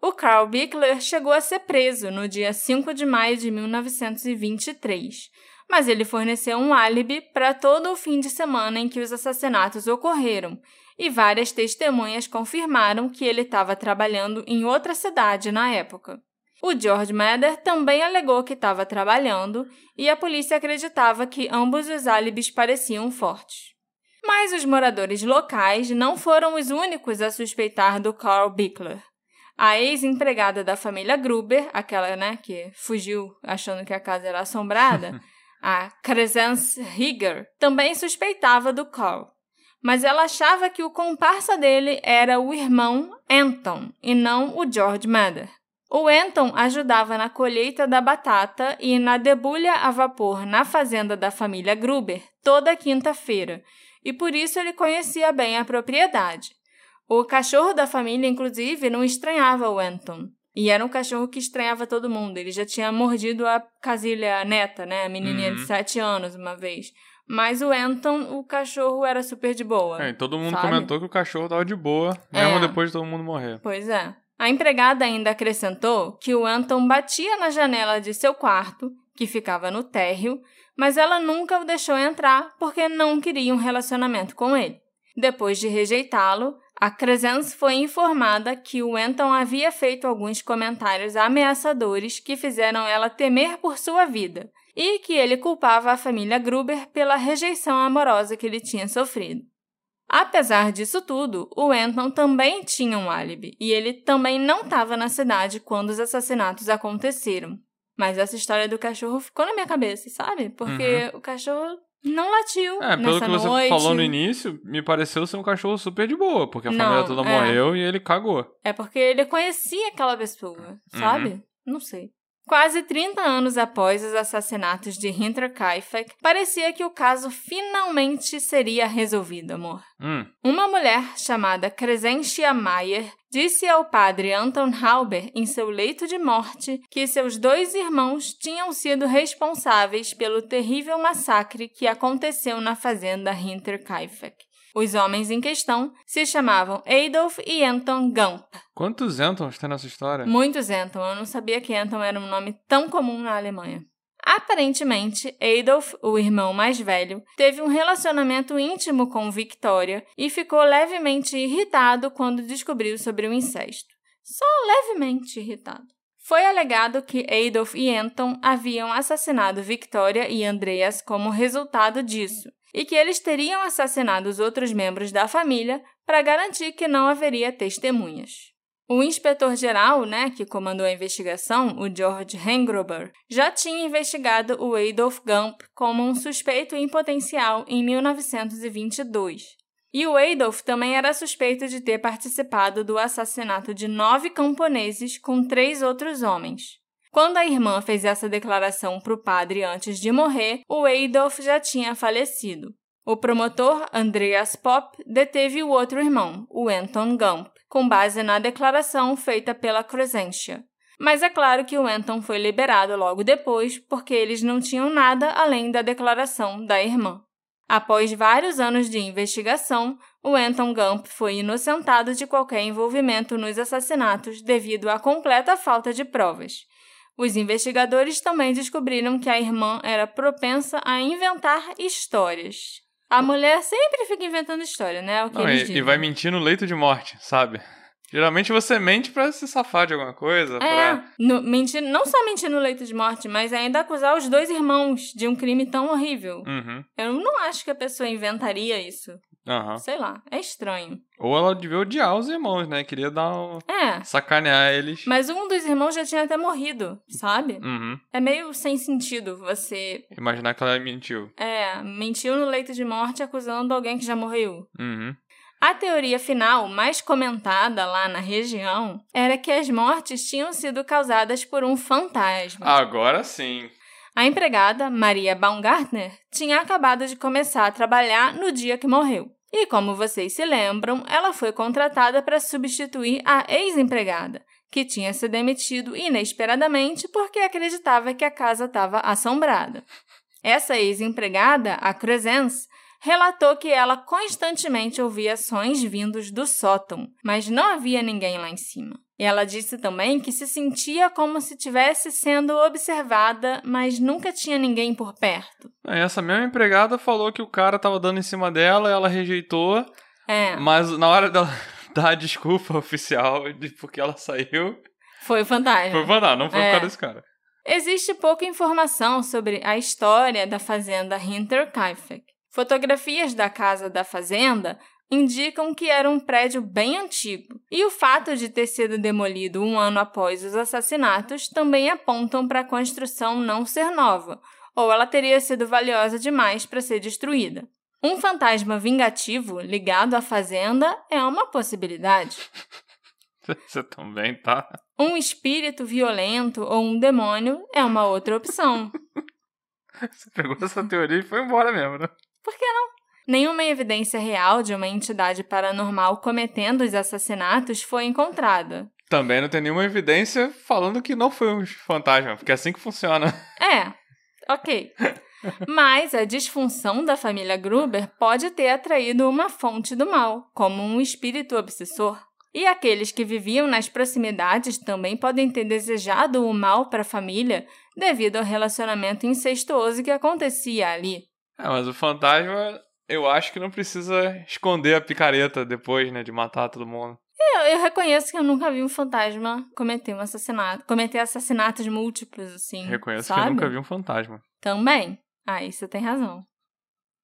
O Carl Bickler chegou a ser preso no dia 5 de maio de 1923, mas ele forneceu um álibi para todo o fim de semana em que os assassinatos ocorreram, e várias testemunhas confirmaram que ele estava trabalhando em outra cidade na época. O George Mather também alegou que estava trabalhando e a polícia acreditava que ambos os álibis pareciam fortes. Mas os moradores locais não foram os únicos a suspeitar do Carl Bickler. A ex-empregada da família Gruber, aquela né, que fugiu achando que a casa era assombrada, a Crescence Rieger, também suspeitava do Carl. Mas ela achava que o comparsa dele era o irmão Anton e não o George Mather. O Anton ajudava na colheita da batata e na debulha a vapor na fazenda da família Gruber toda quinta-feira, e por isso ele conhecia bem a propriedade. O cachorro da família, inclusive, não estranhava o Anton. E era um cachorro que estranhava todo mundo. Ele já tinha mordido a Casilha neta, né? A menininha de Uhum. 7 anos, uma vez. Mas o Anton, o cachorro era super de boa. É, e todo mundo sabe? comentou que o cachorro tava de boa, mesmo É. depois de todo mundo morrer. Pois é. A empregada ainda acrescentou que o Anton batia na janela de seu quarto, que ficava no térreo, mas ela nunca o deixou entrar porque não queria um relacionamento com ele. Depois de rejeitá-lo, a Crescence foi informada que o Anton havia feito alguns comentários ameaçadores que fizeram ela temer por sua vida e que ele culpava a família Gruber pela rejeição amorosa que ele tinha sofrido. Apesar disso tudo, o Anton também tinha um álibi e ele também não estava na cidade quando os assassinatos aconteceram. Mas essa história do cachorro ficou na minha cabeça, sabe? Porque o cachorro não latiu. É, pelo que você noite. falou no início, me pareceu ser um cachorro super de boa, porque a Não, família toda é. morreu e ele cagou. É porque ele conhecia aquela pessoa, sabe? Uhum. Não sei. Quase 30 anos após os assassinatos de Hinterkaifeck, parecia que o caso finalmente seria resolvido, amor. Hum, Uma mulher chamada Crescentia Mayer disse ao padre Anton Halber em seu leito de morte que seus dois irmãos tinham sido responsáveis pelo terrível massacre que aconteceu na fazenda Hinterkaifeck. Os homens em questão se chamavam Adolf e Anton Gump. quantos Antons tem nessa história? Muitos Anton, eu não sabia que Anton era um nome tão comum na Alemanha. Aparentemente, Adolf, o irmão mais velho, teve um relacionamento íntimo com Victoria e ficou levemente irritado quando descobriu sobre o incesto. Só levemente irritado. Foi alegado que Adolf e Anton haviam assassinado Victoria e Andreas como resultado disso, e que eles teriam assassinado os outros membros da família para garantir que não haveria testemunhas. O inspetor-geral, né, que comandou a investigação, o George Hengruber, já tinha investigado o Adolf Gump como um suspeito em potencial em 1922. E o Adolf também era suspeito de ter participado do assassinato de nove camponeses com três outros homens. Quando a irmã fez essa declaração para o padre antes de morrer, o Adolf já tinha falecido. O promotor Andreas Popp deteve o outro irmão, o Anton Gump, com base na declaração feita pela Crescentia. Mas é claro que o Anton foi liberado logo depois, porque eles não tinham nada além da declaração da irmã. Após vários anos de investigação, o Anton Gump foi inocentado de qualquer envolvimento nos assassinatos devido à completa falta de provas. Os investigadores também descobriram que a irmã era propensa a inventar histórias. A mulher sempre fica inventando história, né? É o que Não, e, e vai mentir no leito de morte, sabe? Geralmente você mente pra se safar de alguma coisa, É, pra... no, mentir, não só mentir no leito de morte, mas ainda acusar os dois irmãos de um crime tão horrível. Uhum, Eu não acho que a pessoa inventaria isso. aham. Sei lá, é estranho. Ou ela devia odiar os irmãos, né? Queria dar um... É, sacanear eles. mas um dos irmãos já tinha até morrido, sabe? Uhum. É meio sem sentido você, Imaginar que ela mentiu. é, mentiu no leito de morte acusando alguém que já morreu. Uhum. A teoria final, mais comentada lá na região, era que as mortes tinham sido causadas por um fantasma. Agora sim. A empregada, Maria Baumgartner, tinha acabado de começar a trabalhar no dia que morreu. E como vocês se lembram, ela foi contratada para substituir a ex-empregada, que tinha se demitido inesperadamente porque acreditava que a casa estava assombrada. Essa ex-empregada, a Crescence, relatou que ela constantemente ouvia sons vindos do sótão, mas não havia ninguém lá em cima. E ela disse também que se sentia como se estivesse sendo observada, mas nunca tinha ninguém por perto. Essa mesma empregada falou que o cara tava dando em cima dela, ela rejeitou. É. Mas na hora dela dar a desculpa oficial de porque ela saiu. Foi o fantasma. Foi o fantasma, não foi É. por causa desse cara. Existe pouca informação sobre a história da fazenda Hinterkaifeck. Fotografias da casa da fazenda indicam que era um prédio bem antigo, e o fato de ter sido demolido um ano após os assassinatos também apontam para a construção não ser nova, ou ela teria sido valiosa demais para ser destruída. Um fantasma vingativo ligado à fazenda é uma possibilidade. Você também tá. Um espírito violento ou um demônio é uma outra opção. Você pegou essa teoria e foi embora mesmo, né? Nenhuma evidência real de uma entidade paranormal cometendo os assassinatos foi encontrada. Também não tem nenhuma evidência falando que não foi um fantasma, porque é assim que funciona. É, ok. Mas a disfunção da família Gruber pode ter atraído uma fonte do mal, como um espírito obsessor. E aqueles que viviam nas proximidades também podem ter desejado o mal para a família devido ao relacionamento incestuoso que acontecia ali. É, mas o fantasma, eu acho que não precisa esconder a picareta depois, né, de matar todo mundo. Eu, eu reconheço que eu nunca vi um fantasma cometer um assassinato, cometer assassinatos múltiplos, assim. Reconheço sabe? que eu nunca vi um fantasma. Também. Aí você tem razão.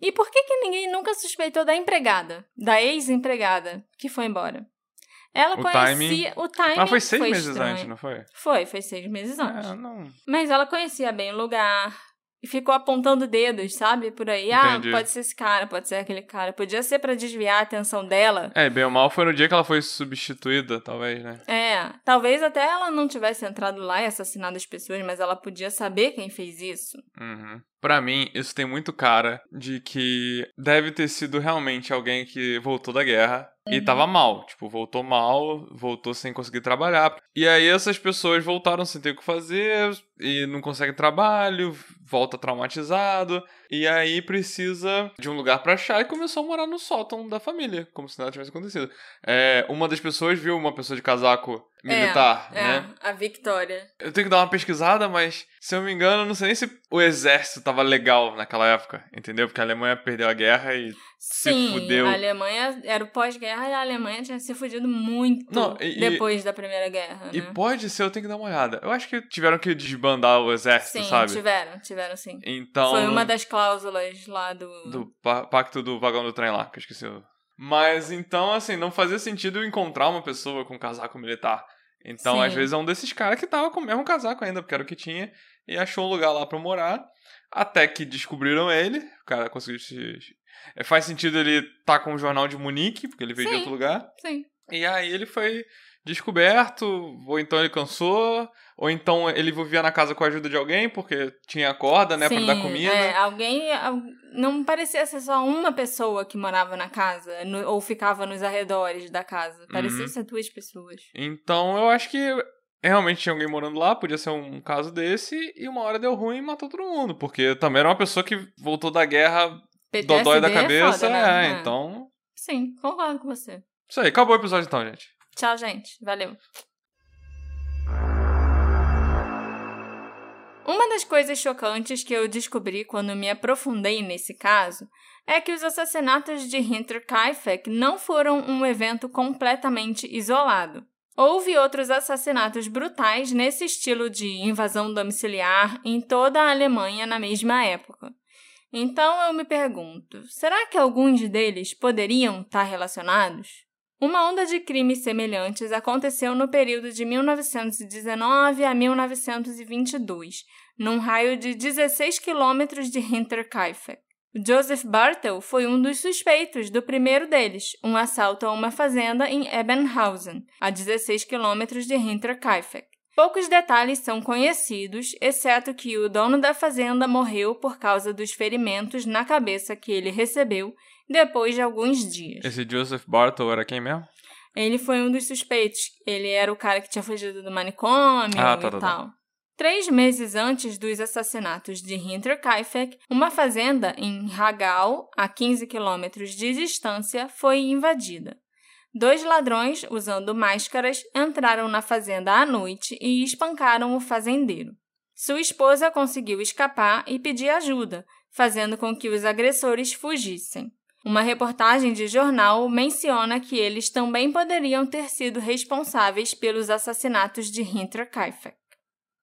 E por que, que ninguém nunca suspeitou da empregada, da ex-empregada, que foi embora? Ela O conhecia. O timing Mas foi seis foi meses estranho. antes, não foi? Foi, foi seis meses antes. É, não. Mas ela conhecia bem o lugar. E ficou apontando dedos, sabe? Por aí. Entendi. Ah, pode ser esse cara, pode ser aquele cara. Podia ser pra desviar a atenção dela. É, bem ou mal foi no dia que ela foi substituída, talvez, né? É, talvez até ela não tivesse entrado lá e assassinado as pessoas, mas ela podia saber quem fez isso. Uhum. Pra mim, isso tem muito cara de que deve ter sido realmente alguém que voltou da guerra e Uhum. tava mal. Tipo, voltou mal, voltou sem conseguir trabalhar. E aí essas pessoas voltaram sem ter o que fazer e não conseguem trabalho, volta traumatizado. E aí precisa de um lugar pra achar e começou a morar no sótão da família, como se nada tivesse acontecido. É, uma das pessoas viu uma pessoa de casaco militar, é, né? É, a Victoria. Eu tenho que dar uma pesquisada, mas se eu não me engano, eu não sei nem se o exército tava legal naquela época, entendeu? Porque a Alemanha perdeu a guerra e. Se Sim, fudeu. a Alemanha era o pós-guerra e a Alemanha tinha se fudido muito Não, e- depois da Primeira Guerra, E né? pode ser, eu tenho que dar uma olhada. Eu acho que tiveram que desbandar o exército, Sim, sabe? tiveram, tiveram sim. Então. Foi uma das cláusulas lá do... Do pa- pacto do vagão do trem lá, que eu esqueci. Mas então, assim, não fazia sentido encontrar uma pessoa com casaco militar. Então, Sim. às vezes, é um desses caras que tava com o mesmo casaco ainda, porque era o que tinha, e achou um lugar lá pra morar. Até que descobriram ele, o cara conseguiu se. É, Faz sentido ele tá com o jornal de Munique, porque ele veio de Sim. outro lugar. Sim. E aí ele foi descoberto, ou então ele cansou, ou então ele vivia na casa com a ajuda de alguém, porque tinha corda, né, pra Sim, dar comida. é, alguém... al- Não parecia ser só uma pessoa que morava na casa, no- ou ficava nos arredores da casa. Parecia Uhum. ser duas pessoas. Então eu acho que realmente tinha alguém morando lá, podia ser um caso desse, e uma hora deu ruim e matou todo mundo, porque também era uma pessoa que voltou da guerra dodói da PTSD é cabeça, foda, né? é, então... Sim, concordo com você. Isso aí, acabou o episódio então, gente. Tchau, gente. Valeu. Uma das coisas chocantes que eu descobri quando me aprofundei nesse caso é que os assassinatos de Hinterkaifeck não foram um evento completamente isolado. Houve outros assassinatos brutais nesse estilo de invasão domiciliar em toda a Alemanha na mesma época. Então eu me pergunto: será que alguns deles poderiam estar relacionados? Uma onda de crimes semelhantes aconteceu no período de 1919 a 1922, num raio de 16 quilômetros de Hinterkaifeck. Joseph Bartel foi um dos suspeitos do primeiro deles, um assalto a uma fazenda em Ebenhausen, a 16 quilômetros de Hinterkaifeck. Poucos detalhes são conhecidos, exceto que o dono da fazenda morreu por causa dos ferimentos na cabeça que ele recebeu depois de alguns dias. Esse Joseph Bartle era quem mesmo? Ele foi um dos suspeitos. Ele era o cara que tinha fugido do manicômio Ah, e tá, tá, tá. tal. Três meses antes dos assassinatos de Hinterkaifeck, uma fazenda em Hagal, a 15 quilômetros de distância, foi invadida. Dois ladrões, usando máscaras, entraram na fazenda à noite e espancaram o fazendeiro. Sua esposa conseguiu escapar e pedir ajuda, fazendo com que os agressores fugissem. Uma reportagem de jornal menciona que eles também poderiam ter sido responsáveis pelos assassinatos de Hinterkaifeck.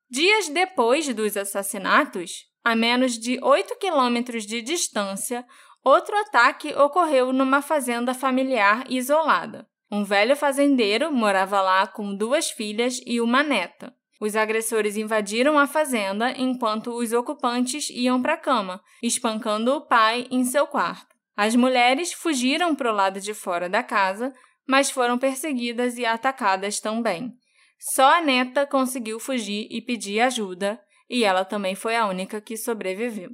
Dias depois dos assassinatos, a menos de 8 quilômetros de distância, outro ataque ocorreu numa fazenda familiar isolada. Um velho fazendeiro morava lá com duas filhas e uma neta. Os agressores invadiram a fazenda enquanto os ocupantes iam para a cama, espancando o pai em seu quarto. As mulheres fugiram para o lado de fora da casa, mas foram perseguidas e atacadas também. Só a neta conseguiu fugir e pedir ajuda, e ela também foi a única que sobreviveu.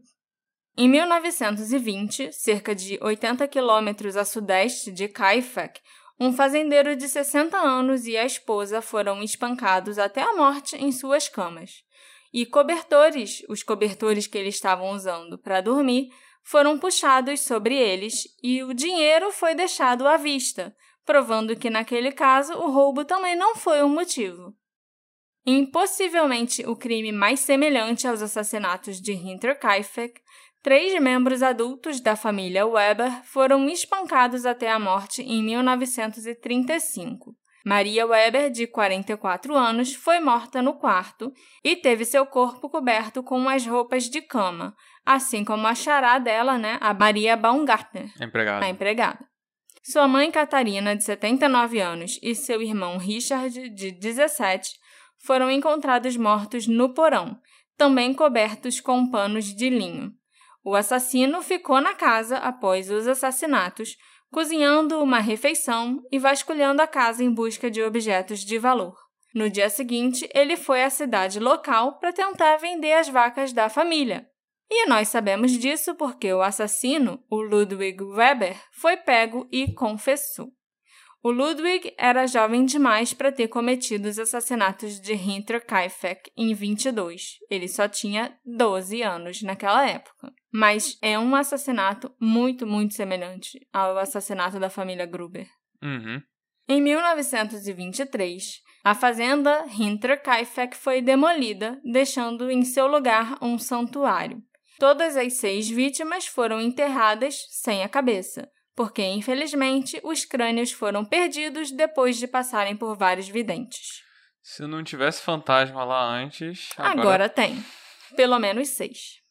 Em 1920, cerca de 80 quilômetros a sudeste de Kaifek, um fazendeiro de 60 anos e a esposa foram espancados até a morte em suas camas. E cobertores, os cobertores que eles estavam usando para dormir, foram puxados sobre eles e o dinheiro foi deixado à vista, provando que naquele caso o roubo também não foi o um motivo. Impossivelmente o crime mais semelhante aos assassinatos de Hinterkaifeck, Três membros adultos da família Weber foram espancados até a morte em 1935. Maria Weber, de 44 anos, foi morta no quarto e teve seu corpo coberto com as roupas de cama, assim como a chará dela, né, a Maria Baumgartner, empregada. a empregada. Sua mãe Catarina, de 79 anos, e seu irmão Richard, de 17, foram encontrados mortos no porão, também cobertos com panos de linho. O assassino ficou na casa após os assassinatos, cozinhando uma refeição e vasculhando a casa em busca de objetos de valor. No dia seguinte, ele foi à cidade local para tentar vender as vacas da família. E nós sabemos disso porque o assassino, o Ludwig Weber, foi pego e confessou. O Ludwig era jovem demais para ter cometido os assassinatos de Hinterkaifeck em 22. Ele só tinha 12 anos naquela época. Mas é um assassinato muito, muito semelhante ao assassinato da família Gruber. Uhum. Em 1923, a fazenda Hinterkaifeck foi demolida, deixando em seu lugar um santuário. Todas as seis vítimas foram enterradas sem a cabeça, porque, infelizmente, os crânios foram perdidos depois de passarem por vários videntes. Se não tivesse fantasma lá antes. Agora, agora tem. Pelo menos seis.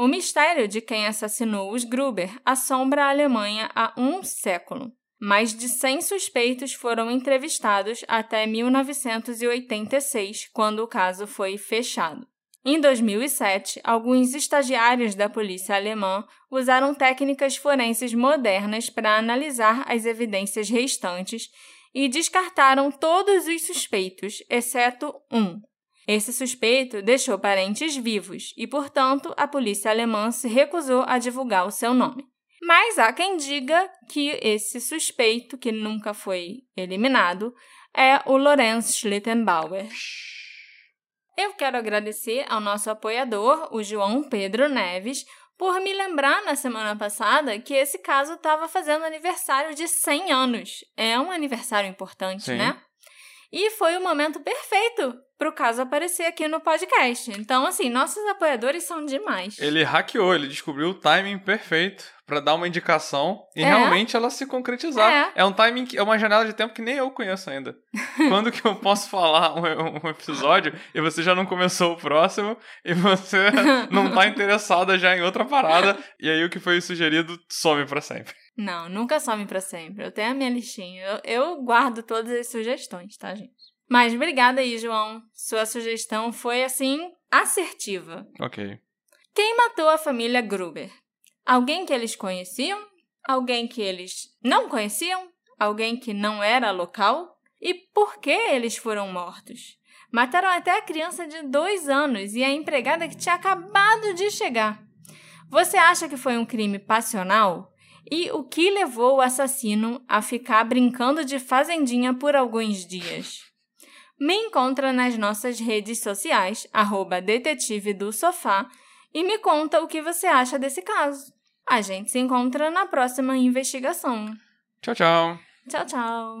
O mistério de quem assassinou os Gruber assombra a Alemanha há um século. Mais de 100 suspeitos foram entrevistados até 1986, quando o caso foi fechado. Em 2007, alguns estagiários da polícia alemã usaram técnicas forenses modernas para analisar as evidências restantes e descartaram todos os suspeitos, exceto um. Esse suspeito deixou parentes vivos e, portanto, a polícia alemã se recusou a divulgar o seu nome. Mas há quem diga que esse suspeito, que nunca foi eliminado, é o Lorenz Schlittenbauer. Eu quero agradecer ao nosso apoiador, o João Pedro Neves, por me lembrar na semana passada que esse caso estava fazendo aniversário de 100 anos. É um aniversário importante, Sim. né? E foi o momento perfeito para o caso aparecer aqui no podcast. Então, assim, nossos apoiadores são demais. Ele hackeou, ele descobriu o timing perfeito para dar uma indicação e É. realmente ela se concretizar. É. É. um timing, que- é uma janela de tempo que nem eu conheço ainda. Quando que eu posso falar um, um episódio e você já não começou o próximo e você não tá interessada já em outra parada e aí o que foi sugerido some para sempre. Não, nunca some para sempre. Eu tenho a minha listinha. Eu, eu guardo todas as sugestões, tá, gente? Mas obrigada aí, João. Sua sugestão foi, assim, assertiva. Ok. Quem matou a família Gruber? Alguém que eles conheciam? Alguém que eles não conheciam? Alguém que não era local? E por que eles foram mortos? Mataram até a criança de dois anos e a empregada que tinha acabado de chegar. Você acha que foi um crime passional? E o que levou o assassino a ficar brincando de fazendinha por alguns dias? Me encontra nas nossas redes sociais, arroba detetive do sofá, e me conta o que você acha desse caso. A gente se encontra na próxima investigação. Tchau, tchau. Tchau, tchau.